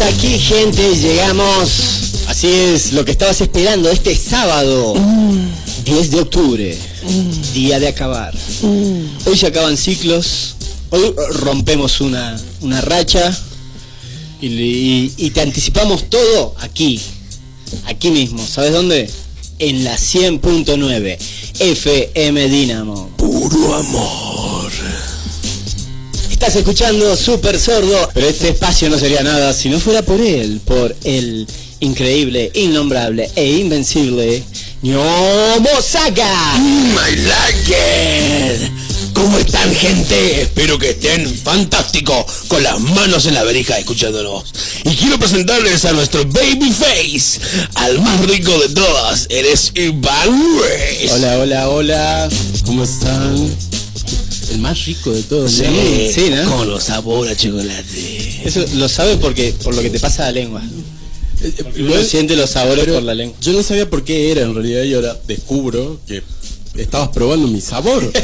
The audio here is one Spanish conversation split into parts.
Estamos aquí, gente, llegamos. Así es, lo que estabas esperando este sábado, 10 de octubre, día de acabar. Hoy se acaban ciclos, hoy rompemos una, una racha y te anticipamos todo aquí, aquí mismo. ¿Sabes dónde? En la 100.9 FM Dinamo. Puro amor. Estás escuchando Super Sordo, pero este espacio no sería nada si no fuera por él, por el increíble, innombrable e invencible Ñomo Saga. I like it. ¿Cómo están, gente? Espero que estén fantástico, con las manos en la verija escuchándonos. Y quiero presentarles a nuestro babyface, al más rico de todas. Eres Iván Ruiz. Hola, hola, hola. ¿Cómo están? El más rico de todos. Sí, ¿no? sí, ¿no? Con los sabor a chocolate. Eso lo sabes porque por lo que te pasa a la lengua. Uno siente los sabores por la lengua. Yo no sabía por qué era en realidad y ahora descubro que estabas probando mi sabor.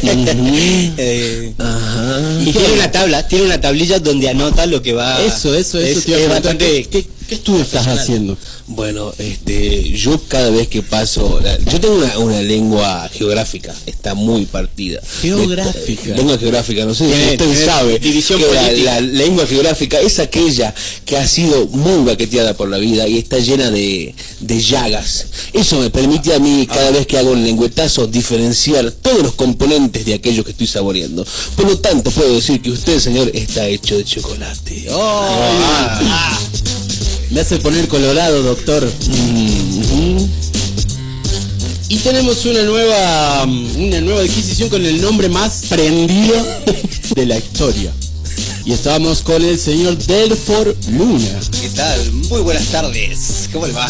Eh, Ajá. y tiene una tabla, tiene una tablilla donde anota lo que va. Eso, eso, eso. Es, te iba a es bastante. ¿Qué, qué, estudio estás haciendo? Bueno, este, yo cada vez que paso, la- yo tengo una, una lengua geográfica, está muy partida. Geográfica. Lengua geográfica, no sé si usted sabe división que la, la lengua geográfica es aquella que ha sido muy baqueteada por la vida y está llena de, de llagas. Eso me permite a mí, cada vez que hago un lengüetazo, diferenciar todos los componentes de aquello que estoy saboreando. Por lo tanto, puedo decir que usted, señor, está hecho de chocolate. Ah. Me hace poner colorado, doctor. Mm, Y tenemos una nueva, una nueva adquisición con el nombre más prendido de la historia. Y estábamos con el señor Delfor Luna. ¿Qué tal? Muy buenas tardes. ¿Cómo le va?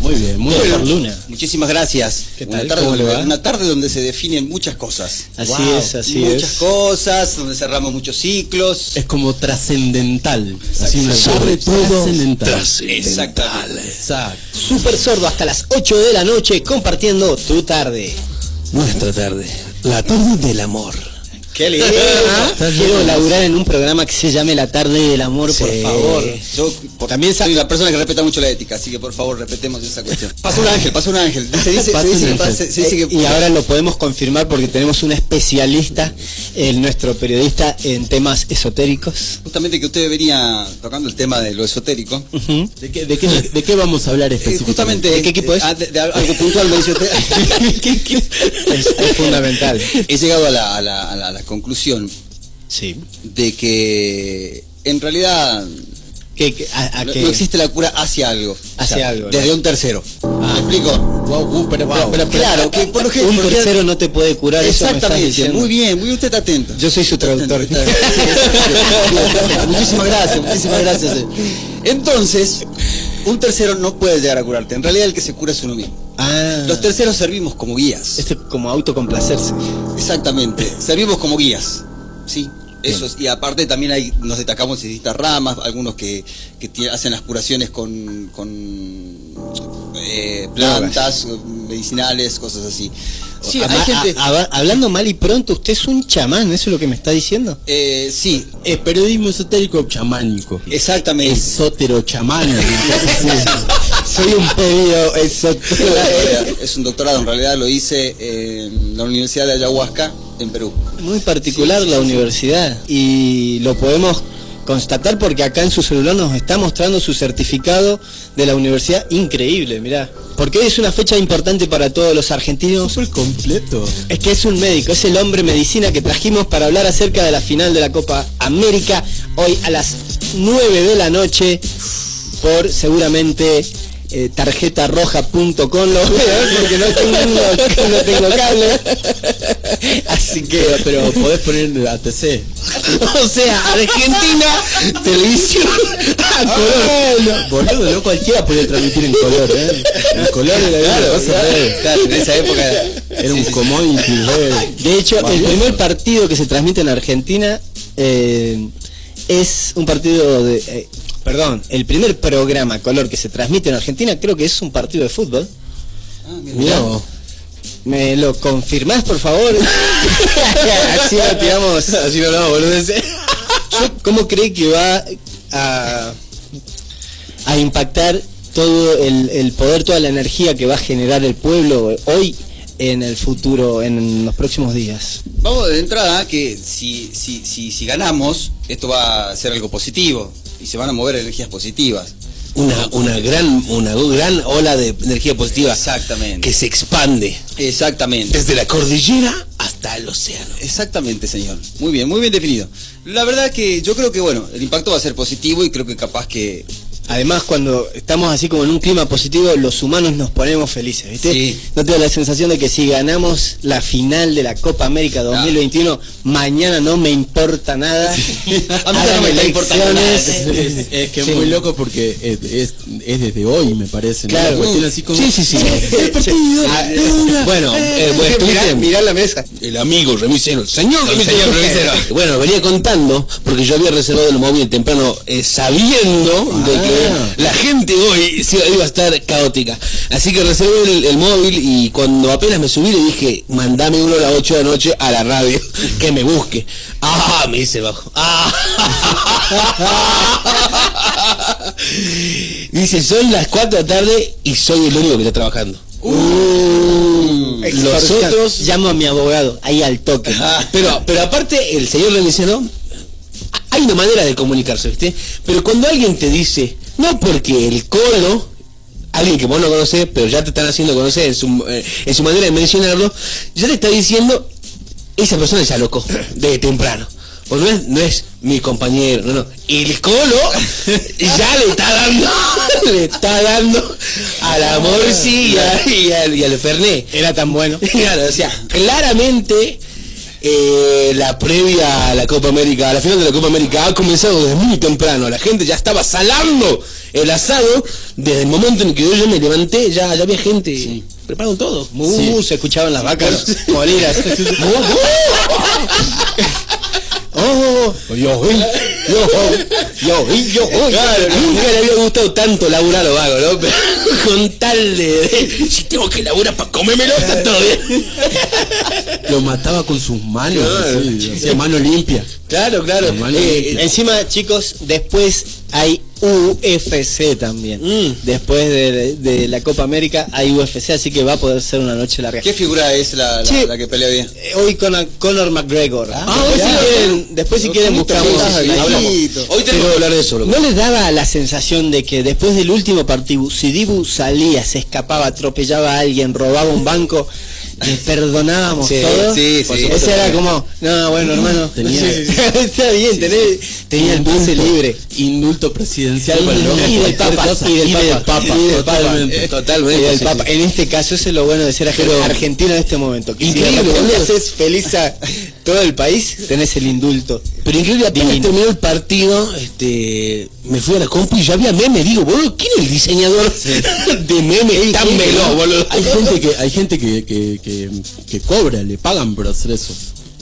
Muy bien, muy Delfor bien. Luna. Muchísimas gracias. ¿Qué Una tarde, ¿Cómo le donde, va? una tarde donde se definen muchas cosas. Así Wow. es, así muchas es. cosas, donde cerramos muchos ciclos. Es como trascendental. Así una Sobre tarde todo trascendental. Exacto. Super Sordo hasta las 8 de la noche compartiendo tu tarde. Nuestra tarde, la tarde del amor. Qué lindo. Quiero laburar en un programa que se llame La tarde del amor, por favor. Yo por- También soy una persona que respeta mucho la ética, así que por favor respetemos esa cuestión. Pasa un ángel, pasa un ángel. Se dice, Pasa se dice un que ángel. pasa- se dice que- y ahora lo podemos confirmar porque tenemos un especialista, el nuestro periodista en temas esotéricos. justamente que usted venía tocando el tema de lo esotérico. ¿De qué, de qué- de qué vamos a hablar Eh, específicamente? justamente ¿De qué equipo es? ah, de- de algo puntual me dice usted. Es, es fundamental. He llegado a la, a la- a la- a la conclusión Sí. de que en realidad ¿Qué, qué- a, a no, no existe la cura hacia algo. Hacia algo, ¿no? Desde un tercero. Ah. ¿Me explico? Wow, uh, Wow. espera. Claro, que por lo que Un por que- tercero no te puede curar. Exactamente, muy bien, muy bien, usted está atento. Yo soy su traductor. muchísimas gracias, muchísimas gracias. Entonces, un tercero no puede llegar a curarte. En realidad el que se cura es uno mismo. Ah, Los terceros servimos como guías. esto es como autocomplacerse. Exactamente, servimos como guías, ¿sí? Eso es- y aparte también hay, nos destacamos en distintas ramas, algunos que, que hacen las curaciones con, con eh, plantas, medicinales, cosas así. Sí, Ama- hay gente... a- a- hablando mal y pronto, usted es un chamán, ¿eso es lo que me está diciendo? eh, sí, Es periodismo esotérico chamánico. exactamente. Esotero chamánico. Soy un pedido esotérico. es un doctorado, en realidad lo hice en la Universidad de Ayahuasca, en Perú. Muy particular la universidad y lo podemos constatar porque acá en su celular nos está mostrando su certificado de la universidad increíble, mirá. Porque hoy es una fecha importante para todos los argentinos. Súper completo. Es que es un médico, es el hombre medicina que trajimos para hablar acerca de la final de la Copa América hoy a las 9 de la noche por seguramente eh, tarjetarroja.com lo voy a ver porque no tengo, no tengo cable. Así que, Pero podés poner ATC. o sea, Argentina, televisión a color. Boludo, no cualquiera podía transmitir en color, ¿eh? En color era una cosa re- Claro, en esa época Era un commodity re- De hecho, el primer partido que se transmite en Argentina eh, es un partido de... eh, perdón, el primer programa color que se transmite en Argentina creo que es un partido de fútbol. Ah, mira. ¿Me lo confirmás, por favor? Así lo tiramos. Así no, no, boludo. ¿Cómo cree que va a, a impactar todo el, el poder, toda la energía que va a generar el pueblo hoy en el futuro, en los próximos días. Vamos de entrada que si, si, si, si ganamos, esto va a ser algo positivo y se van a mover energías positivas. Una, una gran una gran ola de energía positiva Exactamente. que se expande Exactamente. desde la cordillera hasta el océano. Exactamente, señor. Muy bien, muy bien definido. La verdad que yo creo que, bueno, el impacto va a ser positivo y creo que capaz que... Además, cuando estamos así como en un clima positivo, los humanos nos ponemos felices, ¿viste? Sí. No tengo la sensación de que si ganamos la final de la Copa América 2021, mañana no me importa nada. A mí Hagan no me está importando nada. Es, es que Sí. es muy loco porque es, es, es desde hoy, me parece. ¿no? Claro. Cuestión así como, Sí, sí, sí. El partido, Ah, una, bueno, eh, bueno, Mirá, la mesa. el amigo señor remisero. señor remisero. Bueno, venía contando, porque yo había reservado el móvil temprano, eh, sabiendo de Ah. que la gente hoy sí iba a estar caótica. Así que reservé el, el móvil y cuando apenas me subí le dije, mandame uno a las 8 de la noche a la radio, que me busque. Ah, me dice bajo. Ah. dice, son las 4 de la tarde y soy el único que está trabajando. Uh, Los extorsión. otros- Llamo a mi abogado, ahí al toque. Pero, pero aparte, el señor remisero, hay una manera de comunicarse, ¿viste? Pero cuando alguien te dice, no porque el colo, alguien que vos no conocés, pero ya te están haciendo conocer en su, eh, en su manera de mencionarlo, ya te está diciendo, esa persona ya loco, de temprano. O no es, no es mi compañero, no, no. El colo ya le está dando, le está dando a la Morsi y, al, y al Fernet. Era tan bueno. Claro, o sea, claramente eh, la previa a la Copa América, a la final de la Copa América ha comenzado desde muy temprano. La gente ya estaba salando el asado desde el momento en que yo me levanté, ya, ya había gente preparando todo. Se escuchaban las vacas morir. así. Oh, yo, yo, yo, yo, Claro, nunca le había gustado tanto laburar a lo vago, ¿no? Con tal de, de- si tengo que laburar para comérmelo, está todo bien. Lo mataba con sus manos, Claro. así, mano limpia. Claro, claro. Eh, Encima, chicos, después hay UFC también. Mm. Después de, de la Copa América hay UFC, así que va a poder ser una noche larga. ¿Qué figura es la, la, Sí. la que pelea bien? Eh, Hoy con Conor McGregor. Ah, después, si quieren, después si quieren buscamos. sí. Hoy tenemos que hablar de eso. ¿No les daba la sensación de que después del último partido, si Dibu salía, se escapaba, atropellaba a alguien, robaba un banco, le perdonábamos Sí, todo? sí, sí. Ese era como, no, bueno, hermano, Tenía- está bien, tenés- tenía el pase libre. Indulto presidencial Y, para del Papa, y del Y Papa, del Papa, y del Papa. totalmente. Eh, Totalmente, y del Papa. En este caso, eso es lo bueno de ser arge- argentino en este momento. Increíble, haces feliz a todo el país, tenés el indulto. Pero increíble, apenas terminó el partido, este, me fui a la compu y ya había meme. Digo, boludo, ¿quién es el diseñador de memes tan veloz, boludo? Hay gente que hay gente que, que, que, que cobra, le pagan por hacer eso.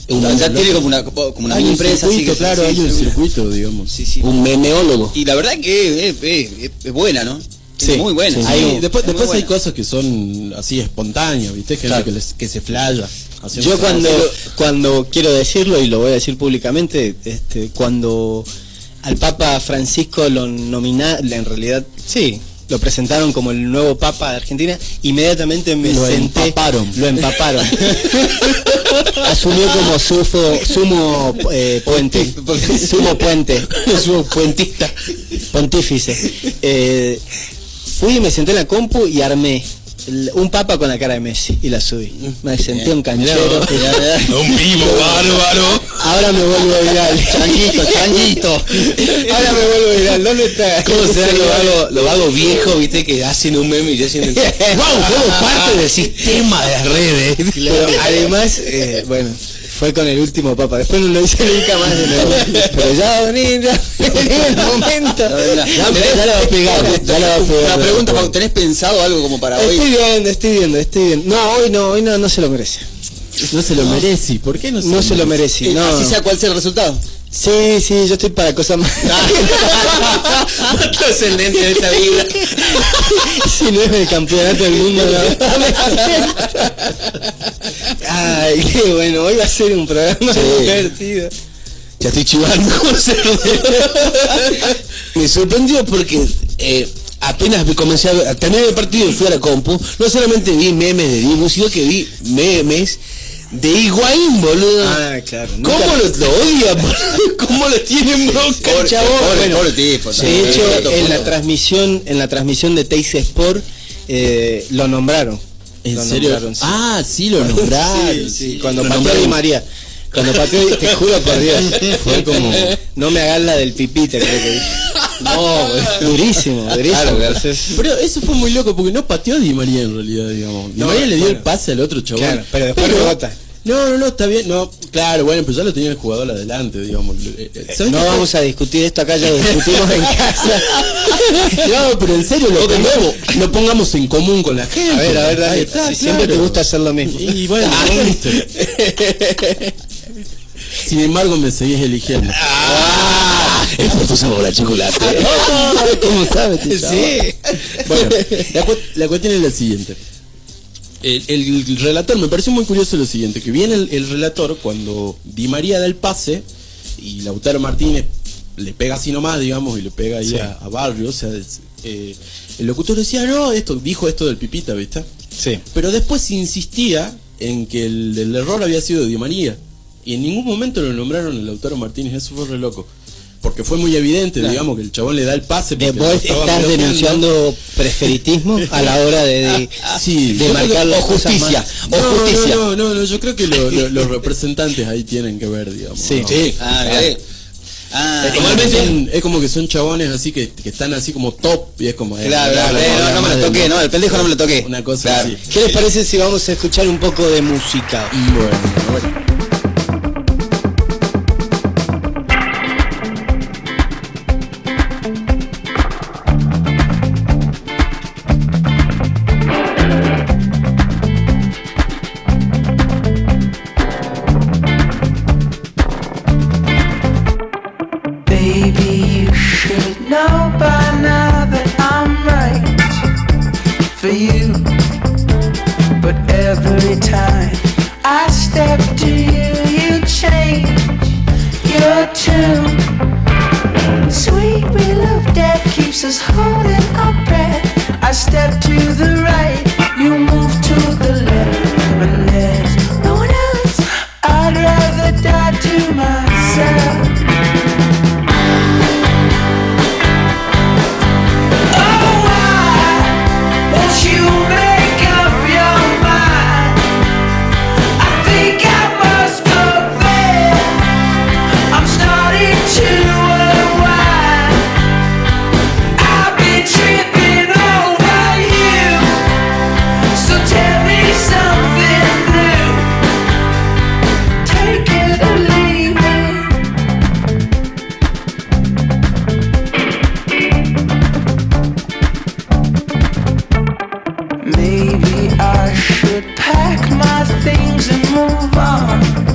Ya, ya tiene como una, como una Hay mini un empresa. así circuito, que- claro, sí, hay un sí, circuito, digamos. Sí, sí. Un memeólogo. Y la verdad que es- es- es buena, ¿no? Sí, muy buena. sí. sí, Hay- es después muy después hay cosas que son así espontáneas, ¿viste? Gente Claro. que, les- que se flaya. Yo cosas. cuando, cuando quiero decirlo, y lo voy a decir públicamente, este, cuando al Papa Francisco lo nominaron, en realidad, sí, lo presentaron como el nuevo Papa de Argentina, inmediatamente me Lo senté. empaparon. Lo empaparon. Asumió como sufo- sumo eh, puente. sumo puente. Sumo puentista. Pontífice. Eh, fui y me senté en la compu y armé un papa con la cara de Messi y la subí. Me senté un canchero. Un vivo bárbaro. Ahora me vuelvo viral. Changuito, changuito. Ahora me vuelvo viral. ¿Dónde está? ¿Cómo será lo vago, lo vago viejo, viste, que hacen un meme y ya sienten, wow, como parte del sistema de las redes. Pero además, eh, bueno, fue con el último papa. Después no lo hice nunca más de nuevo. Pero ya va a venir, ya va a venir el momento. Ya, Ya, ya la va a pegar. Ya la va a pegar. Una pregunta, Pau, ¿tenés pensado algo como para hoy? Estoy viendo, estoy viendo, estoy viendo. No, hoy no, hoy no, no se lo merece. No se lo merece. ¿Por qué no se No se lo merece. Eh, No. Así sea cual sea el resultado. Sí, sí, yo estoy para cosas más. Trascendente de esta vida. si no es el campeonato del mundo, no. Ay, qué bueno, hoy va a ser un programa Sí. divertido. Ya estoy chivando. Me sorprendió porque eh, apenas me comencé a ver, terminé el partido y fui a la compu, no solamente vi memes de Dibu, sino que vi memes de Higuaín, boludo. Ah, claro. ¿Cómo lo, lo odian? boludo? ¿Cómo lo tienen bronca, Pobre- chabón? pobre- Bueno, pobre tipo. De hecho, en la transmisión, en la transmisión de Teis Sport, eh, lo nombraron. ¿En Lo serio? nombraron, sí. Ah, sí, lo nombraron. Sí, sí, cuando Lo pateó nombraron. Di María. Cuando pateó, te juro por Dios, fue como, no me hagas la del pipita, creo que dije. No, durísimo, durísimo. Claro. Entonces, Pero eso fue muy loco porque no pateó a Di María en realidad, digamos. Di No, María le dio bueno. el pase al otro. Claro, pero después rebota. No, no, no, está bien. No, claro, bueno, pero ya lo tenía el jugador adelante, digamos. Eh, eh, ¿sabes no vamos a discutir esto acá, ya lo discutimos en casa. No, pero en serio, lo, nuevo. lo pongamos en común con la gente. A ver, a ver, dale. está, Si siempre claro. te gusta hacer lo mismo. Y bueno. Sin embargo, me seguís eligiendo. Ah, tu sabor a chocolate. ¿Cómo sabes? chavo? Bueno, la, cu- la cuestión es la siguiente. El, el relator, me pareció muy curioso lo siguiente, que viene el, el relator cuando Di María da el pase y Lautaro Martínez le pega así nomás, digamos, y le pega ahí a, a Barrio, o sea, es- eh, el locutor decía, no, esto, dijo esto del pipita, ¿viste? Sí. Pero después insistía en que el, el error había sido de Di María. Y en ningún momento lo nombraron el Lautaro Martínez, eso fue re loco. Porque fue muy evidente, digamos, que el chabón le da el pase. Eh, porque Vos estás denunciando preferitismo a la hora de, de, Sí, de marcar que- o justicia, o O justicia. No, no, no, yo creo que lo- lo- los representantes ahí tienen que ver, digamos. Sí. ¿no? Sí. Ah, Ah. mirá. Ah, Es como que son- es como que son chabones así que, que están así como top y es como... eh, Claro, claro, no, eh, no, no me lo toqué, no, el pendejo no me lo toqué. Una cosa Claro. así. ¿Qué les parece si vamos a escuchar un poco de música? Bueno, bueno. too. move on.